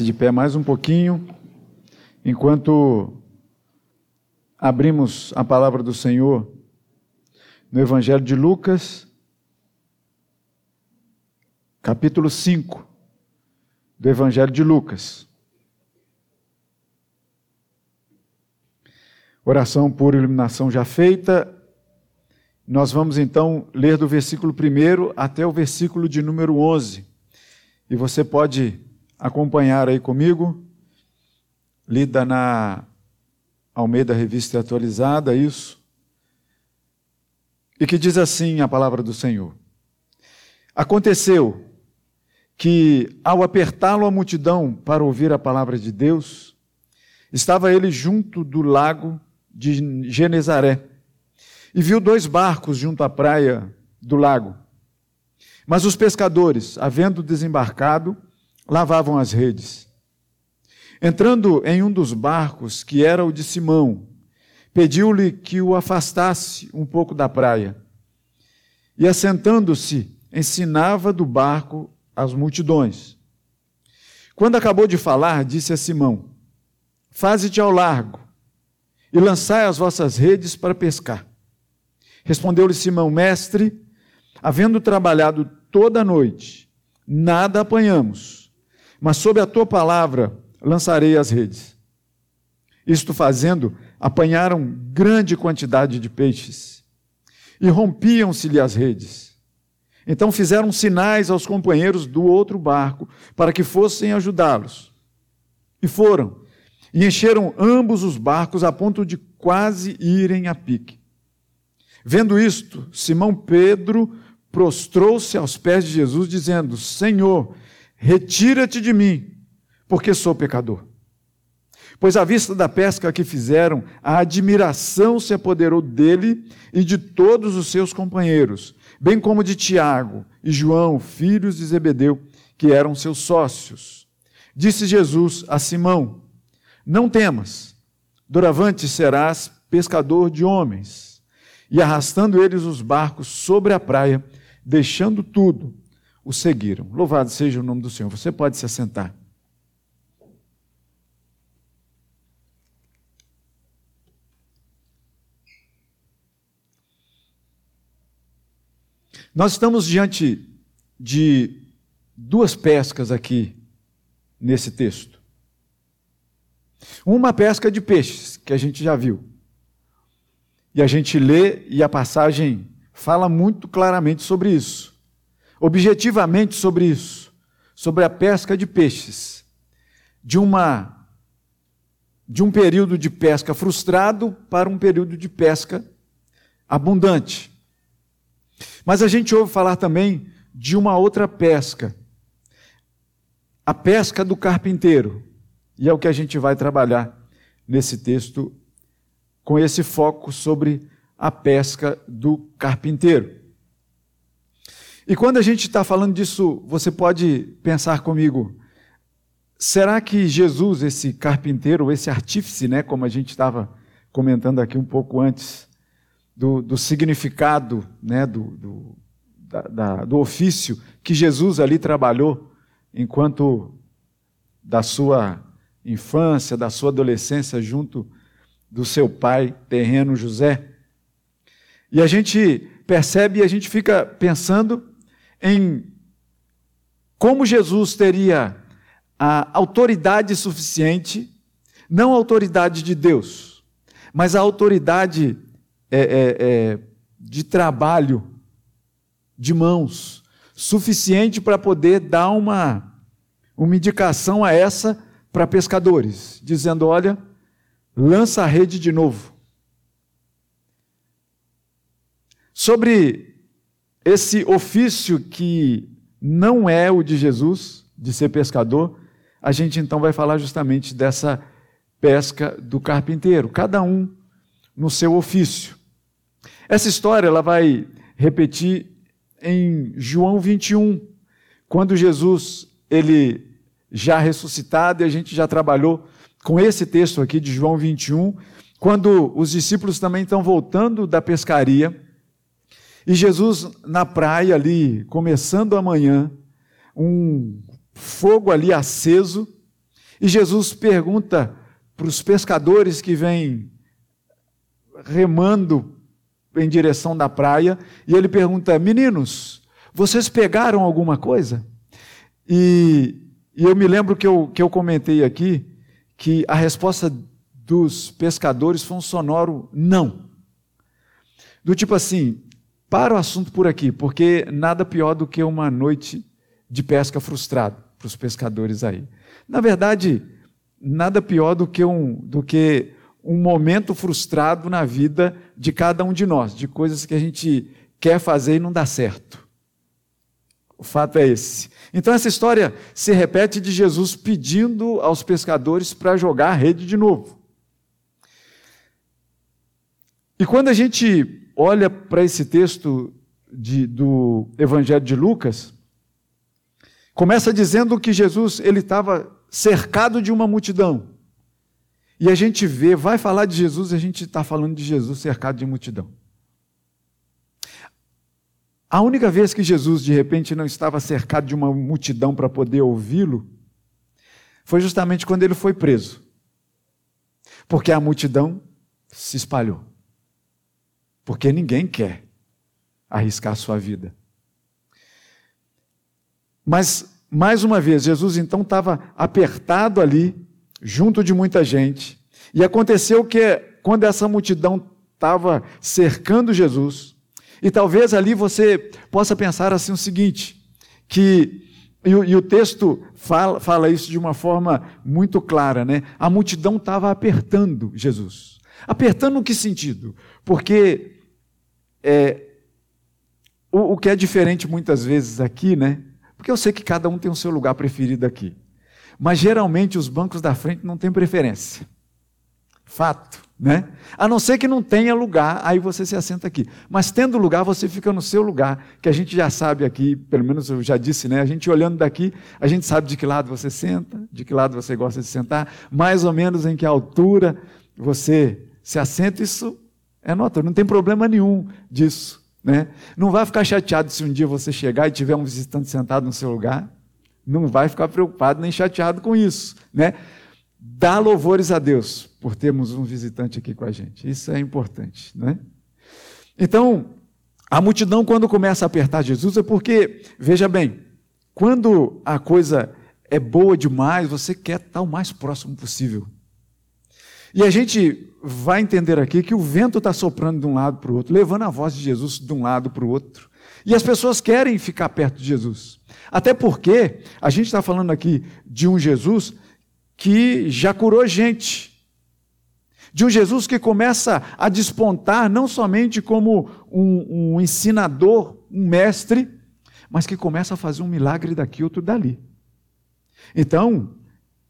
de pé mais um pouquinho, enquanto abrimos a palavra do Senhor no Evangelho de Lucas, capítulo 5 do Evangelho de Lucas. Oração por iluminação já feita. Nós vamos então ler do versículo 1 até o versículo de número 11. E você pode acompanhar aí comigo, lida na Almeida Revista Atualizada, isso. E que diz assim a palavra do Senhor: Aconteceu que, ao apertá-lo a multidão para ouvir a palavra de Deus, estava ele junto do lago de Genezaré e viu dois barcos junto à praia do lago. Mas os pescadores, havendo desembarcado, lavavam as redes. Entrando em um dos barcos, que era o de Simão, pediu-lhe que o afastasse um pouco da praia. E assentando-se, ensinava do barco as multidões. Quando acabou de falar, disse a Simão: Faze-te ao largo e lançai as vossas redes para pescar. Respondeu-lhe Simão: Mestre, havendo trabalhado toda a noite, nada apanhamos mas sob a tua palavra lançarei as redes. Isto fazendo, apanharam grande quantidade de peixes e rompiam-se-lhe as redes. Então fizeram sinais aos companheiros do outro barco para que fossem ajudá-los. E foram, e encheram ambos os barcos a ponto de quase irem a pique. Vendo isto, Simão Pedro prostrou-se aos pés de Jesus, dizendo: Senhor, Retira-te de mim, porque sou pecador. Pois à vista da pesca que fizeram, a admiração se apoderou dele e de todos os seus companheiros, bem como de Tiago e João, filhos de Zebedeu, que eram seus sócios. Disse Jesus a Simão: Não temas, doravante serás pescador de homens. E arrastando eles os barcos sobre a praia, deixando tudo, o seguiram. Louvado seja o nome do Senhor. Você pode se assentar. Nós estamos diante de duas pescas aqui nesse texto. Uma pesca de peixes, que a gente já viu. E a gente lê e a passagem fala muito claramente sobre isso objetivamente sobre isso, sobre a pesca de peixes, de uma de um período de pesca frustrado para um período de pesca abundante. Mas a gente ouve falar também de uma outra pesca, a pesca do carpinteiro, e é o que a gente vai trabalhar nesse texto com esse foco sobre a pesca do carpinteiro. E quando a gente está falando disso, você pode pensar comigo: será que Jesus, esse carpinteiro, esse artífice, né, como a gente estava comentando aqui um pouco antes, do, do significado né, do, do, da, da, do ofício que Jesus ali trabalhou enquanto da sua infância, da sua adolescência, junto do seu pai terreno José. E a gente percebe e a gente fica pensando em como Jesus teria a autoridade suficiente, não a autoridade de Deus, mas a autoridade é, é, é, de trabalho, de mãos, suficiente para poder dar uma, uma indicação a essa para pescadores, dizendo: olha, lança a rede de novo. Sobre esse ofício que não é o de Jesus, de ser pescador, a gente então vai falar justamente dessa pesca do carpinteiro, cada um no seu ofício. Essa história ela vai repetir em João 21, quando Jesus ele já ressuscitado e a gente já trabalhou com esse texto aqui de João 21, quando os discípulos também estão voltando da pescaria e Jesus na praia ali, começando a manhã, um fogo ali aceso, E Jesus pergunta para os pescadores que vêm remando em direção da praia, e ele pergunta: Meninos, vocês pegaram alguma coisa? E, e eu me lembro que eu, que eu comentei aqui que a resposta dos pescadores foi um sonoro não. Do tipo assim, para o assunto por aqui, porque nada pior do que uma noite de pesca frustrada para os pescadores aí. Na verdade, nada pior do que um, do que um momento frustrado na vida de cada um de nós, de coisas que a gente quer fazer e não dá certo. O fato é esse. Então, essa história se repete de Jesus pedindo aos pescadores para jogar a rede de novo. E quando a gente olha para esse texto de, do Evangelho de Lucas, começa dizendo que Jesus ele estava cercado de uma multidão. E a gente vê, vai falar de Jesus, a gente está falando de Jesus cercado de multidão. A única vez que Jesus, de repente, não estava cercado de uma multidão para poder ouvi-lo, foi justamente quando ele foi preso. Porque a multidão se espalhou. Porque ninguém quer arriscar sua vida. Mas, mais uma vez, Jesus então estava apertado ali, junto de muita gente. E aconteceu que, quando essa multidão estava cercando Jesus, e talvez ali você possa pensar assim o seguinte, que e o, e o texto fala, fala, isso de uma forma muito clara, né? A multidão estava apertando Jesus. Apertando no que sentido? Porque é, o, o que é diferente muitas vezes aqui, né? Porque eu sei que cada um tem o seu lugar preferido aqui. Mas geralmente os bancos da frente não têm preferência. Fato, né? A não ser que não tenha lugar, aí você se assenta aqui. Mas tendo lugar, você fica no seu lugar, que a gente já sabe aqui, pelo menos eu já disse, né? A gente olhando daqui, a gente sabe de que lado você senta, de que lado você gosta de sentar, mais ou menos em que altura você se assenta, isso é nota, não tem problema nenhum disso. Né? Não vai ficar chateado se um dia você chegar e tiver um visitante sentado no seu lugar não vai ficar preocupado nem chateado com isso, né? Dá louvores a Deus por termos um visitante aqui com a gente. Isso é importante, né? Então, a multidão quando começa a apertar Jesus é porque, veja bem, quando a coisa é boa demais, você quer estar o mais próximo possível. E a gente vai entender aqui que o vento está soprando de um lado para o outro, levando a voz de Jesus de um lado para o outro. E as pessoas querem ficar perto de Jesus. Até porque a gente está falando aqui de um Jesus que já curou gente. De um Jesus que começa a despontar não somente como um, um ensinador, um mestre, mas que começa a fazer um milagre daqui, outro dali. Então,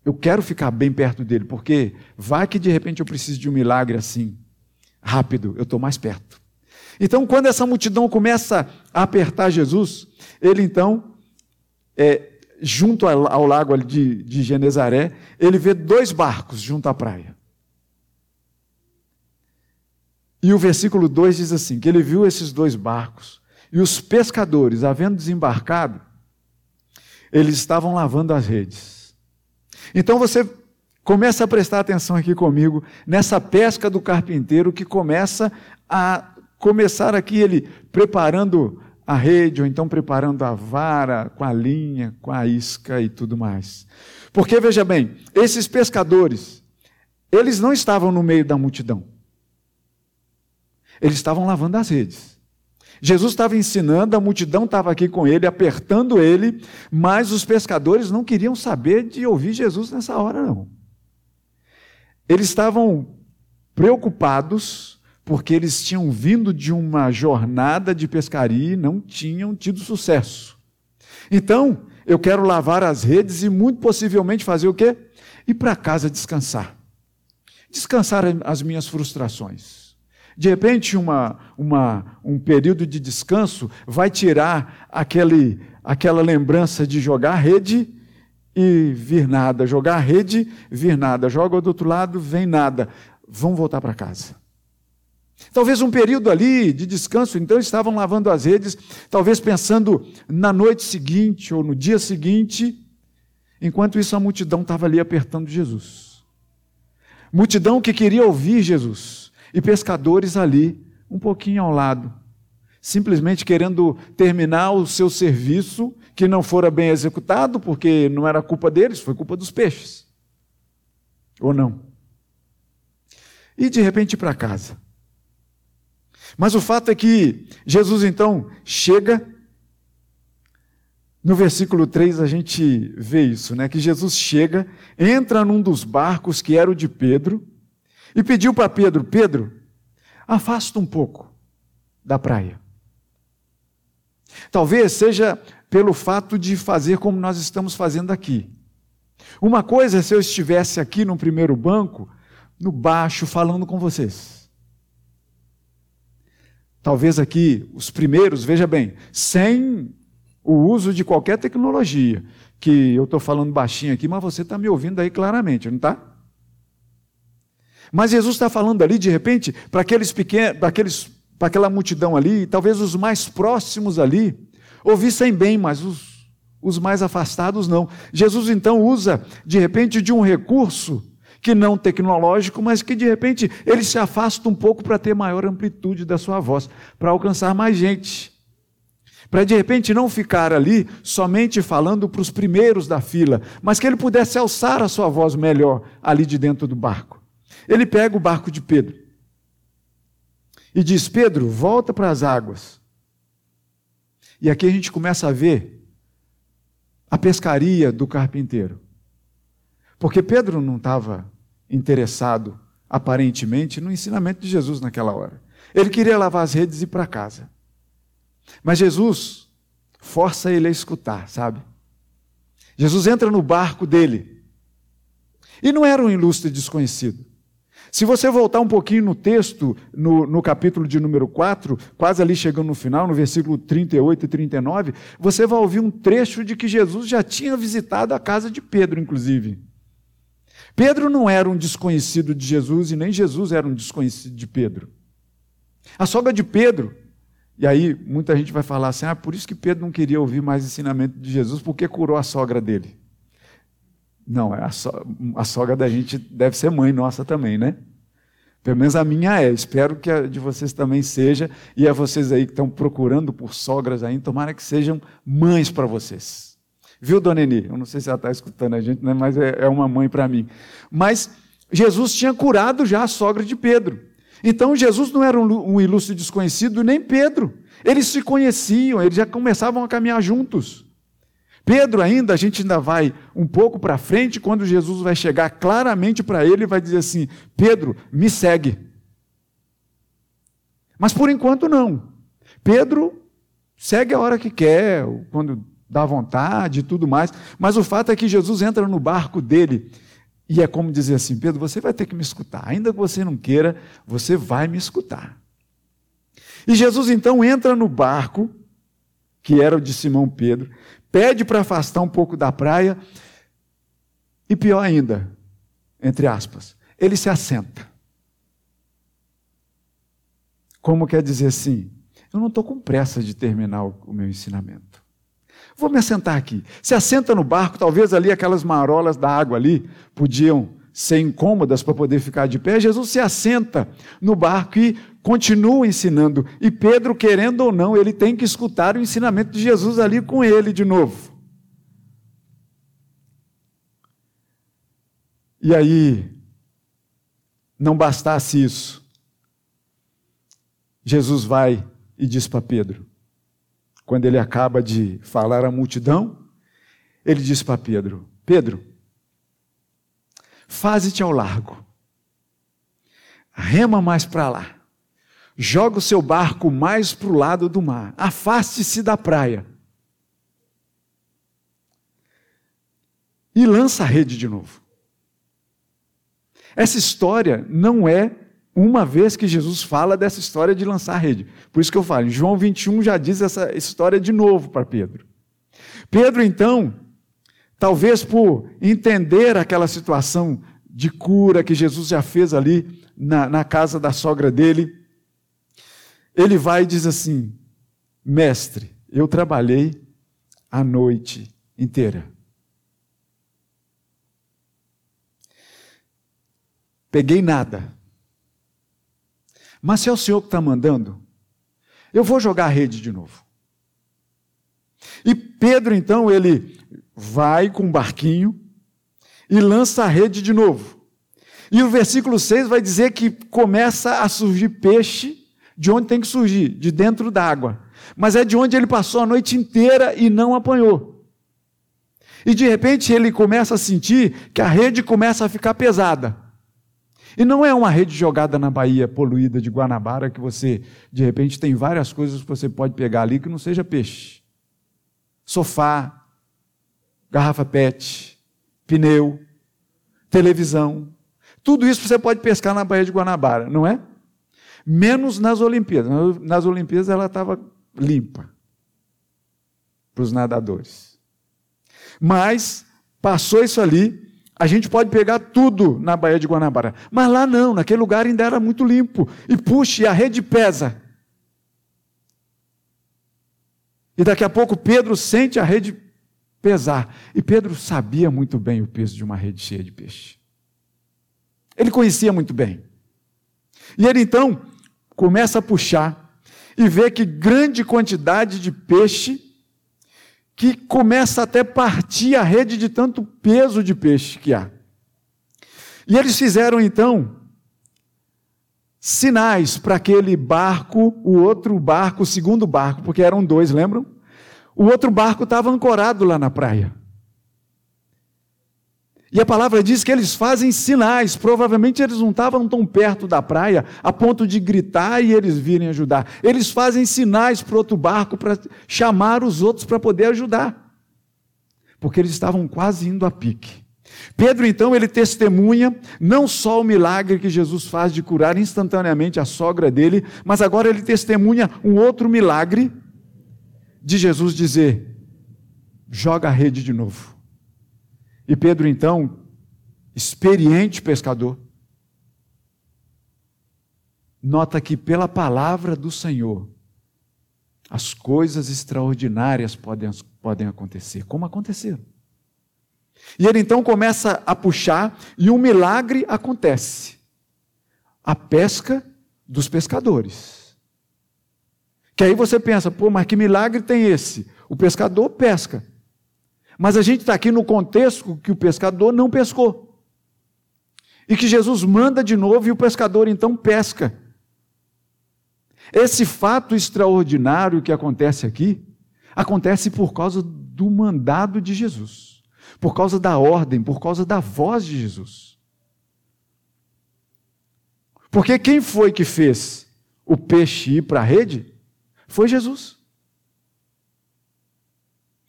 eu quero ficar bem perto dele, porque vai que de repente eu preciso de um milagre assim, rápido, eu estou mais perto. Então, quando essa multidão começa a apertar Jesus, ele então é, junto ao, lago de, de Genezaré, ele vê dois barcos junto à praia. E o versículo 2 diz assim: que ele viu esses dois barcos, e os pescadores, havendo desembarcado, eles estavam lavando as redes. Então você começa a prestar atenção aqui comigo nessa pesca do carpinteiro que começa a começar aqui ele preparando a rede, ou então preparando a vara com a linha, com a isca e tudo mais. Porque, veja bem, esses pescadores, eles não estavam no meio da multidão. Eles estavam lavando as redes. Jesus estava ensinando, a multidão estava aqui com ele, apertando ele, mas os pescadores não queriam saber de ouvir Jesus nessa hora, não. Eles estavam preocupados porque eles tinham vindo de uma jornada de pescaria e não tinham tido sucesso. Então, eu quero lavar as redes e muito possivelmente fazer o quê? Ir para casa descansar. Descansar as minhas frustrações. De repente, uma, uma, um período de descanso vai tirar aquele, aquela lembrança de jogar rede e vir nada, jogar rede, vir nada, joga do outro lado, vem nada. Vão voltar para casa. Talvez um período ali de descanso, então estavam lavando as redes, talvez pensando na noite seguinte ou no dia seguinte. Enquanto isso, a multidão estava ali apertando Jesus. Multidão que queria ouvir Jesus. E pescadores ali, um pouquinho ao lado, simplesmente querendo terminar o seu serviço, que não fora bem executado, porque não era culpa deles, foi culpa dos peixes. Ou não? E de repente para casa. Mas o fato é que Jesus então chega. No versículo 3 a gente vê isso, né? Que Jesus chega, entra num dos barcos que era o de Pedro, e pediu para Pedro: Pedro, afasta um pouco da praia. Talvez seja pelo fato de fazer como nós estamos fazendo aqui. Uma coisa é se eu estivesse aqui no primeiro banco, no baixo, falando com vocês. Talvez aqui, os primeiros, veja bem, sem o uso de qualquer tecnologia, que eu estou falando baixinho aqui, mas você está me ouvindo aí claramente, não está? Mas Jesus está falando ali, de repente, para aqueles pequenos, para aqueles, para aquela multidão ali, talvez os mais próximos ali, ouvissem bem, mas os, os mais afastados não. Jesus então usa, de repente, de um recurso que não tecnológico, mas que de repente ele se afasta um pouco para ter maior amplitude da sua voz, para alcançar mais gente. Para de repente não ficar ali somente falando para os primeiros da fila, mas que ele pudesse alçar a sua voz melhor ali de dentro do barco. Ele pega o barco de Pedro e diz: Pedro, volta para as águas. E aqui a gente começa a ver a pescaria do carpinteiro. Porque Pedro não estava interessado, aparentemente, no ensinamento de Jesus naquela hora. Ele queria lavar as redes e ir para casa. Mas Jesus força ele a escutar, sabe? Jesus entra no barco dele. E não era um ilustre desconhecido. Se você voltar um pouquinho no texto, no, no, capítulo de número 4, quase ali chegando no final, no versículo 38 e 39, você vai ouvir um trecho de que Jesus já tinha visitado a casa de Pedro, inclusive. Pedro não era um desconhecido de Jesus e nem Jesus era um desconhecido de Pedro. A sogra de Pedro, e aí muita gente vai falar assim: ah, por isso que Pedro não queria ouvir mais ensinamento de Jesus, porque curou a sogra dele. Não, a, so a sogra da gente deve ser mãe nossa também, né? Pelo menos a minha é. Espero que a de vocês também seja. E a vocês aí que estão procurando por sogras aí, tomara que sejam mães para vocês. Viu, dona Eni? Eu não sei se ela está escutando a gente, né? mas é, é uma mãe para mim. Mas Jesus tinha curado já a sogra de Pedro. Então Jesus não era um, um ilustre desconhecido, nem Pedro. Eles se conheciam, eles já começavam a caminhar juntos. Pedro ainda, a gente ainda vai um pouco para frente, quando Jesus vai chegar claramente para ele e vai dizer assim: Pedro, me segue. Mas por enquanto não. Pedro segue a hora que quer, quando dá vontade e tudo mais. Mas o fato é que Jesus entra no barco dele e é como dizer assim: Pedro, você vai ter que me escutar. Ainda que você não queira, você vai me escutar. E Jesus então entra no barco, que era o de Simão Pedro, pede para afastar um pouco da praia e pior ainda, entre aspas, ele se assenta. Como quer dizer assim? Eu não estou com pressa de terminar o meu ensinamento. Vou me assentar aqui. Se assenta no barco, talvez ali aquelas marolas da água ali podiam ser incômodas para poder ficar de pé. Jesus se assenta no barco e continua ensinando. E Pedro, querendo ou não, ele tem que escutar o ensinamento de Jesus ali com ele de novo. E aí, não bastasse isso, Jesus vai e diz para Pedro: quando ele acaba de falar à multidão, ele diz para Pedro: Pedro, faze-te ao largo, rema mais para lá, joga o seu barco mais para o lado do mar, afaste-se da praia e lança a rede de novo. Essa história não é uma vez que Jesus fala dessa história de lançar a rede. Por isso que eu falo, João 21 já diz essa história de novo para Pedro. Pedro, então, talvez por entender aquela situação de cura que Jesus já fez ali na, na casa da sogra dele, ele vai e diz assim: Mestre, eu trabalhei a noite inteira. Peguei nada. Mas se é o Senhor que está mandando, eu vou jogar a rede de novo. E Pedro, então, ele vai com um barquinho e lança a rede de novo. E o versículo 6 vai dizer que começa a surgir peixe de onde tem que surgir, de dentro d'água. Mas é de onde ele passou a noite inteira e não apanhou. E de repente ele começa a sentir que a rede começa a ficar pesada. E não é uma rede jogada na Bahia poluída de Guanabara que você, de repente, tem várias coisas que você pode pegar ali que não seja peixe. Sofá, garrafa PET, pneu, televisão. Tudo isso você pode pescar na Baía de Guanabara, não é? Menos nas Olimpíadas. Nas Olimpíadas ela estava limpa para os nadadores. Mas passou isso ali, a gente pode pegar tudo na Baía de Guanabara. Mas lá não, naquele lugar ainda era muito limpo. E puxa, a rede pesa. E daqui a pouco Pedro sente a rede pesar. E Pedro sabia muito bem o peso de uma rede cheia de peixe. Ele conhecia muito bem. E ele então começa a puxar e vê que grande quantidade de peixe que começa até partir a rede de tanto peso de peixe que há. E eles fizeram então sinais para aquele barco, o outro barco, o segundo barco, porque eram dois, lembram? O outro barco estava ancorado lá na praia. E a palavra diz que eles fazem sinais. Provavelmente eles não estavam tão perto da praia a ponto de gritar e eles virem ajudar. Eles fazem sinais para outro barco para chamar os outros para poder ajudar. Porque eles estavam quase indo a pique. Pedro, então, ele testemunha não só o milagre que Jesus faz de curar instantaneamente a sogra dele, mas agora ele testemunha um outro milagre de Jesus dizer: joga a rede de novo. E Pedro, então, experiente pescador, nota que pela palavra do Senhor, as coisas extraordinárias podem, podem acontecer, como aconteceram. E ele então começa a puxar e um milagre acontece. A pesca dos pescadores. Que aí você pensa, pô, mas que milagre tem esse? O pescador pesca. Mas a gente está aqui no contexto que o pescador não pescou. E que Jesus manda de novo e o pescador então pesca. Esse fato extraordinário que acontece aqui, acontece por causa do mandado de Jesus, por causa da ordem, por causa da voz de Jesus. Porque quem foi que fez o peixe ir para a rede? Foi Jesus.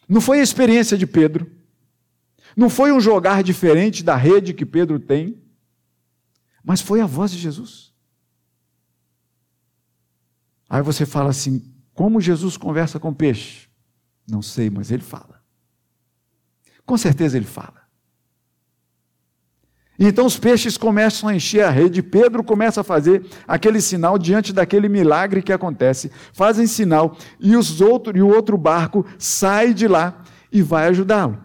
Não foi a experiência de Pedro. Não foi um jogar diferente da rede que Pedro tem. Mas foi a voz de Jesus. Aí você fala assim: como Jesus conversa com peixe? Não sei, mas ele fala. Com certeza ele fala. Então os peixes começam a encher a rede, Pedro começa a fazer aquele sinal diante daquele milagre que acontece. Fazem sinal e os outro, e o outro barco sai de lá e vai ajudá-lo.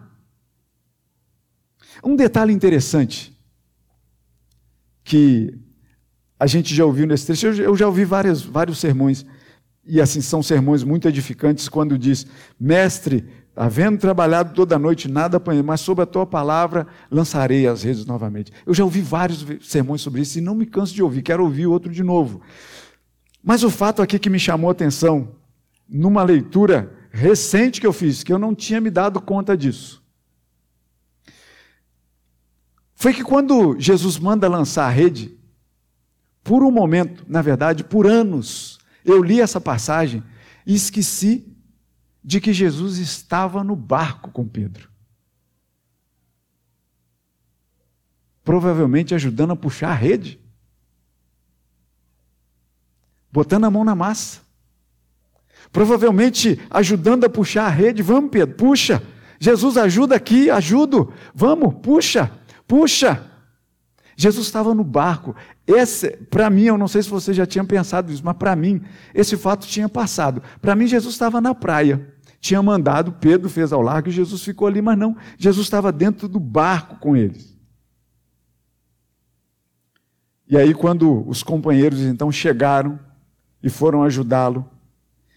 Um detalhe interessante que a gente já ouviu nesse trecho, eu já ouvi vários, vários sermões, e assim são sermões muito edificantes quando diz: Mestre, havendo trabalhado toda a noite, nada apanhei, mas sob a tua palavra lançarei as redes novamente. Eu já ouvi vários sermões sobre isso e não me canso de ouvir, quero ouvir outro de novo. Mas o fato aqui que me chamou a atenção, numa leitura recente que eu fiz, que eu não tinha me dado conta disso, foi que quando Jesus manda lançar a rede, por um momento, na verdade, por anos, eu li essa passagem e esqueci de que Jesus estava no barco com Pedro. Provavelmente ajudando a puxar a rede, botando a mão na massa. Provavelmente ajudando a puxar a rede. Vamos, Pedro, puxa. Jesus ajuda aqui, ajudo. Vamos, puxa, puxa. Jesus estava no barco. Esse, para mim, eu não sei se você já tinha pensado isso, mas para mim, esse fato tinha passado. Para mim, Jesus estava na praia. Tinha mandado, Pedro fez ao largo e Jesus ficou ali, mas não. Jesus estava dentro do barco com eles. E aí, quando os companheiros então chegaram e foram ajudá-lo,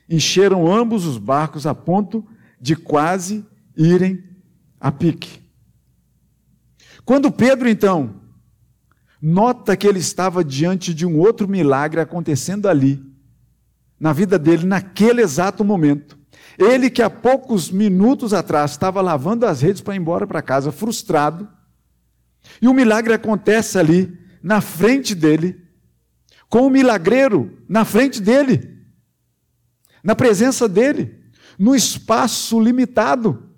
encheram ambos os barcos a ponto de quase irem a pique. Quando Pedro então nota que ele estava diante de um outro milagre acontecendo ali, na vida dele, naquele exato momento. Ele que há poucos minutos atrás estava lavando as redes para ir embora para casa, frustrado, e o milagre acontece ali, na frente dele, com o milagreiro na frente dele, na presença dele, no espaço limitado.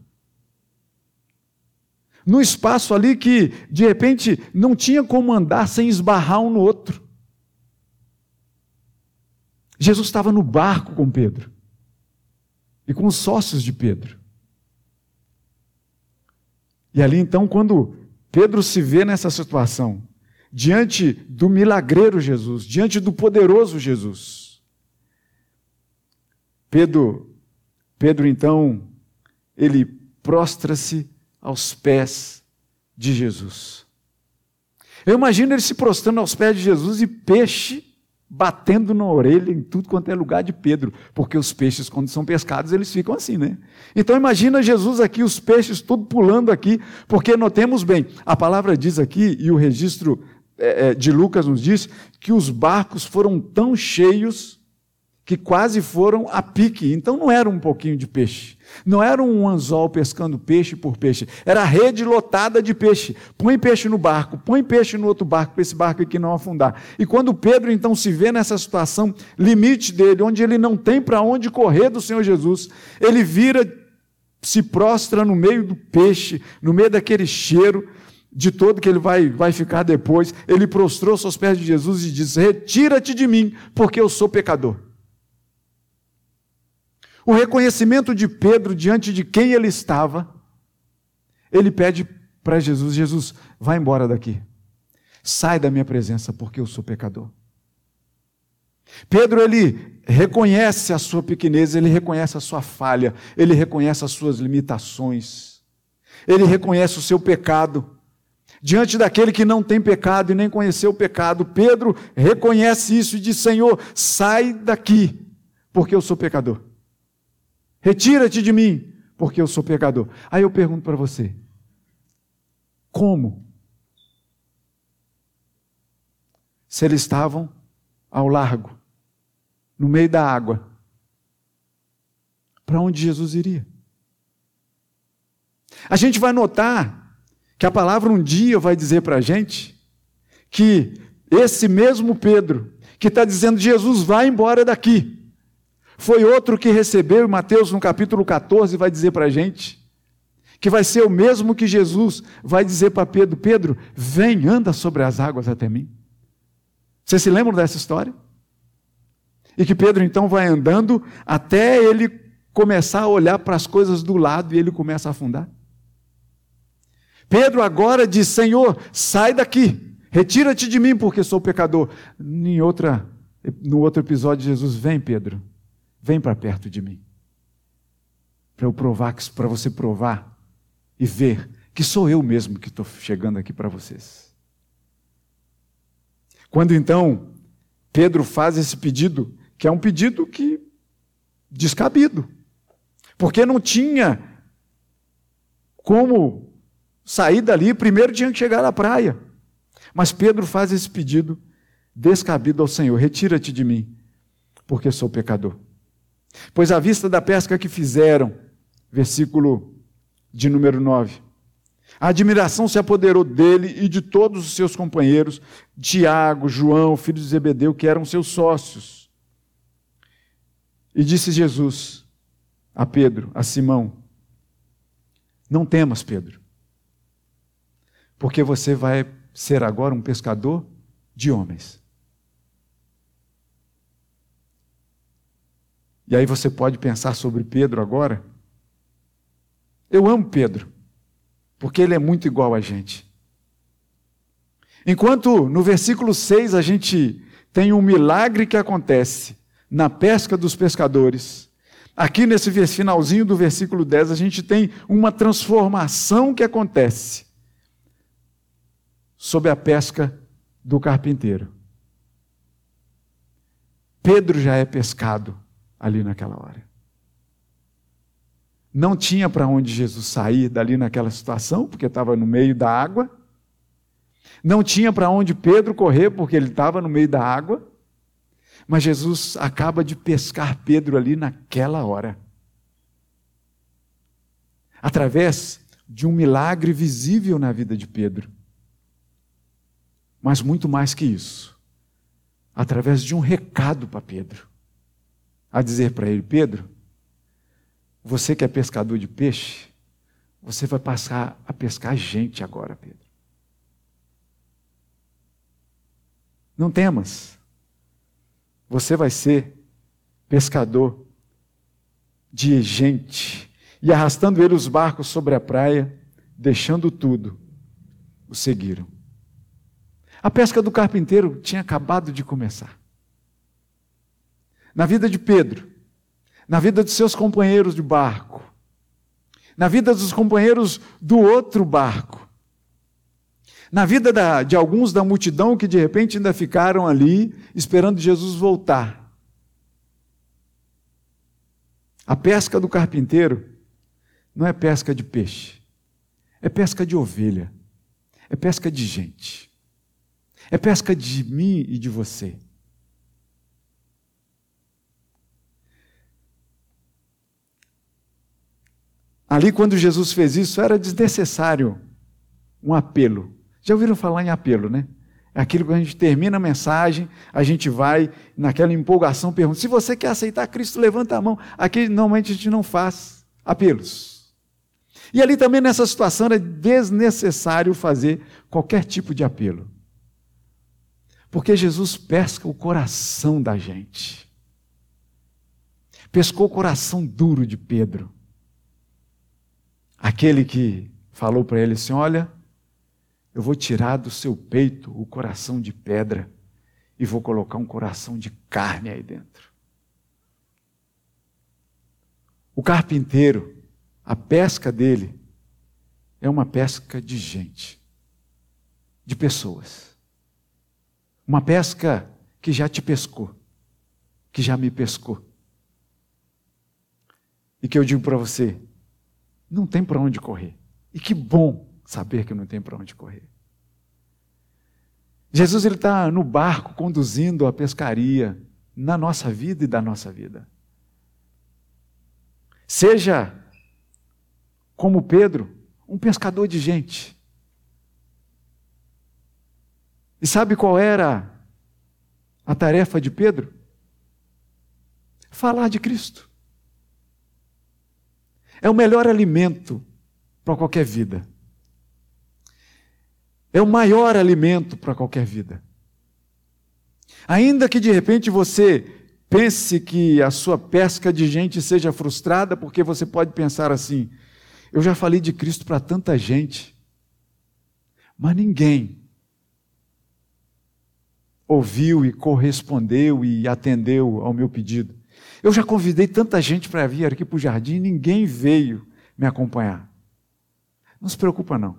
No espaço ali que, de repente, não tinha como andar sem esbarrar um no outro. Jesus estava no barco com Pedro e com os sócios de Pedro. E ali então, quando Pedro se vê nessa situação, diante do milagreiro Jesus, diante do poderoso Jesus. Pedro, Pedro então, ele prostra-se aos pés de Jesus. Eu imagino ele se prostrando aos pés de Jesus e peixe batendo na orelha em tudo quanto é lugar de Pedro, porque os peixes, quando são pescados, eles ficam assim, né? Então imagina Jesus aqui, os peixes tudo pulando aqui, porque notemos bem, a palavra diz aqui, e o registro é, é, de Lucas nos diz que os barcos foram tão cheios que quase foram a pique. Então não era um pouquinho de peixe. Não era um anzol pescando peixe por peixe. Era a rede lotada de peixe. Põe peixe no barco, põe peixe no outro barco, para esse barco aqui não afundar. E quando Pedro então se vê nessa situação limite dele, onde ele não tem para onde correr do Senhor Jesus, ele vira, se prostra no meio do peixe, no meio daquele cheiro, de todo que ele vai, vai ficar depois, ele prostrou-se aos pés de Jesus e disse: Retira-te de mim, porque eu sou pecador. O reconhecimento de Pedro diante de quem ele estava, ele pede para Jesus: Jesus, vai embora daqui, sai da minha presença, porque eu sou pecador. Pedro, ele reconhece a sua pequenez, ele reconhece a sua falha, ele reconhece as suas limitações, ele reconhece o seu pecado diante daquele que não tem pecado e nem conheceu o pecado. Pedro reconhece isso e diz: Senhor, sai daqui, porque eu sou pecador. Retira-te de mim, porque eu sou pecador. Aí eu pergunto para você: como? Se eles estavam ao largo, no meio da água, para onde Jesus iria? A gente vai notar que a palavra um dia vai dizer para a gente que esse mesmo Pedro, que está dizendo Jesus vai embora daqui, foi outro que recebeu, e Mateus no capítulo 14 vai dizer para a gente, que vai ser o mesmo que Jesus vai dizer para Pedro: Pedro, vem, anda sobre as águas até mim. Vocês se lembram dessa história? E que Pedro então vai andando até ele começar a olhar para as coisas do lado e ele começa a afundar. Pedro agora diz: Senhor, sai daqui, retira-te de mim, porque sou pecador. Em outra, no outro episódio, Jesus: Vem, Pedro, vem para perto de mim. Para eu provar, para você provar e ver que sou eu mesmo que estou chegando aqui para vocês. Quando então Pedro faz esse pedido, que é um pedido que descabido, porque não tinha como sair dali, primeiro tinha que chegar à praia. Mas Pedro faz esse pedido descabido ao Senhor: retira-te de mim, porque sou pecador. Pois à vista da pesca que fizeram, versículo de número 9, a admiração se apoderou dele e de todos os seus companheiros, Tiago, João, filho de Zebedeu, que eram seus sócios. E disse Jesus a Pedro, a Simão: Não temas, Pedro, porque você vai ser agora um pescador de homens. E aí você pode pensar sobre Pedro agora. Eu amo Pedro, porque ele é muito igual a gente. Enquanto no versículo 6 a gente tem um milagre que acontece na pesca dos pescadores, aqui nesse finalzinho do versículo 10 a gente tem uma transformação que acontece sobre a pesca do carpinteiro. Pedro já é pescado ali naquela hora. Não tinha para onde Jesus sair dali naquela situação, porque estava no meio da água. Não tinha para onde Pedro correr, porque ele estava no meio da água. Mas Jesus acaba de pescar Pedro ali naquela hora. Através de um milagre visível na vida de Pedro. Mas muito mais que isso. Através de um recado para Pedro. A dizer para ele: Pedro, você que é pescador de peixe, você vai passar a pescar gente agora, Pedro. Não temas. Você vai ser pescador de gente. E arrastando ele os barcos sobre a praia, deixando tudo, o seguiram. A pesca do carpinteiro tinha acabado de começar. Na vida de Pedro, na vida dos seus companheiros de barco, na vida dos companheiros do outro barco, na vida da, de alguns da multidão que de repente ainda ficaram ali esperando Jesus voltar. A pesca do carpinteiro não é pesca de peixe, é pesca de ovelha, é pesca de gente, é pesca de mim e de você. Ali, quando Jesus fez isso, era desnecessário um apelo. Já ouviram falar em apelo, né? É aquilo que a gente termina a mensagem, a gente vai, naquela empolgação, pergunta: se você quer aceitar Cristo, levanta a mão. Aqui normalmente a gente não faz apelos. E ali também nessa situação é desnecessário fazer qualquer tipo de apelo. Porque Jesus pesca o coração da gente. Pescou o coração duro de Pedro. Aquele que falou para ele assim: Olha, eu vou tirar do seu peito o coração de pedra e vou colocar um coração de carne aí dentro. O carpinteiro, a pesca dele é uma pesca de gente, de pessoas. Uma pesca que já te pescou, que já me pescou. E que eu digo para você, não tem para onde correr. E que bom saber que não tem para onde correr. Jesus ele está no barco conduzindo a pescaria na nossa vida e da nossa vida. Seja como Pedro, um pescador de gente. E sabe qual era a tarefa de Pedro? Falar de Cristo. É o melhor alimento para qualquer vida. É o maior alimento para qualquer vida. Ainda que de repente você pense que a sua pesca de gente seja frustrada, porque você pode pensar assim: eu já falei de Cristo para tanta gente, mas ninguém ouviu e correspondeu e atendeu ao meu pedido. Eu já convidei tanta gente para vir aqui para o jardim, ninguém veio me acompanhar. Não se preocupa não.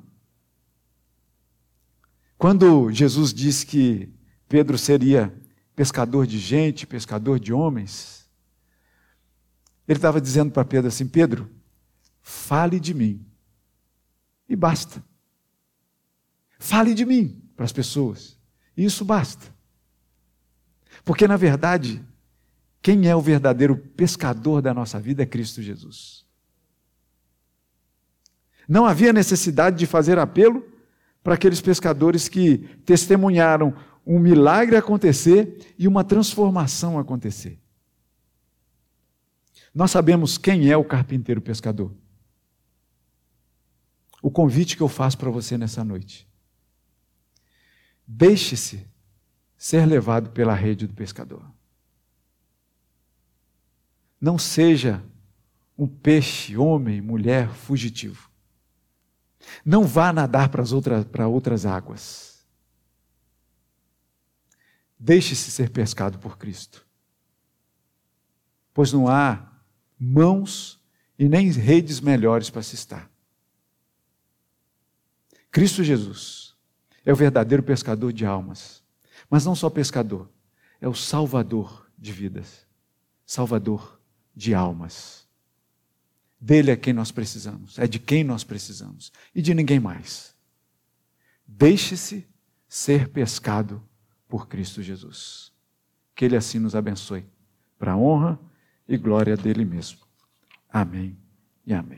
Quando Jesus disse que Pedro seria pescador de gente, pescador de homens, ele estava dizendo para Pedro assim: Pedro, fale de mim. E basta. Fale de mim para as pessoas. Isso basta. Porque, na verdade, quem é o verdadeiro pescador da nossa vida é Cristo Jesus. Não havia necessidade de fazer apelo para aqueles pescadores que testemunharam um milagre acontecer e uma transformação acontecer. Nós sabemos quem é o carpinteiro pescador. O convite que eu faço para você nessa noite. Deixe-se ser levado pela rede do pescador. Não seja um peixe, homem, mulher fugitivo. Não vá nadar para, as outras, outras águas. Deixe-se ser pescado por Cristo. Pois não há mãos e nem redes melhores para se estar. Cristo Jesus é o verdadeiro pescador de almas. Mas não só pescador, é o salvador de vidas, salvador de almas. Dele é quem nós precisamos, é de quem nós precisamos e de ninguém mais. Deixe-se ser pescado por Cristo Jesus. Que Ele assim nos abençoe, para a honra e glória dele mesmo. Amém e amém.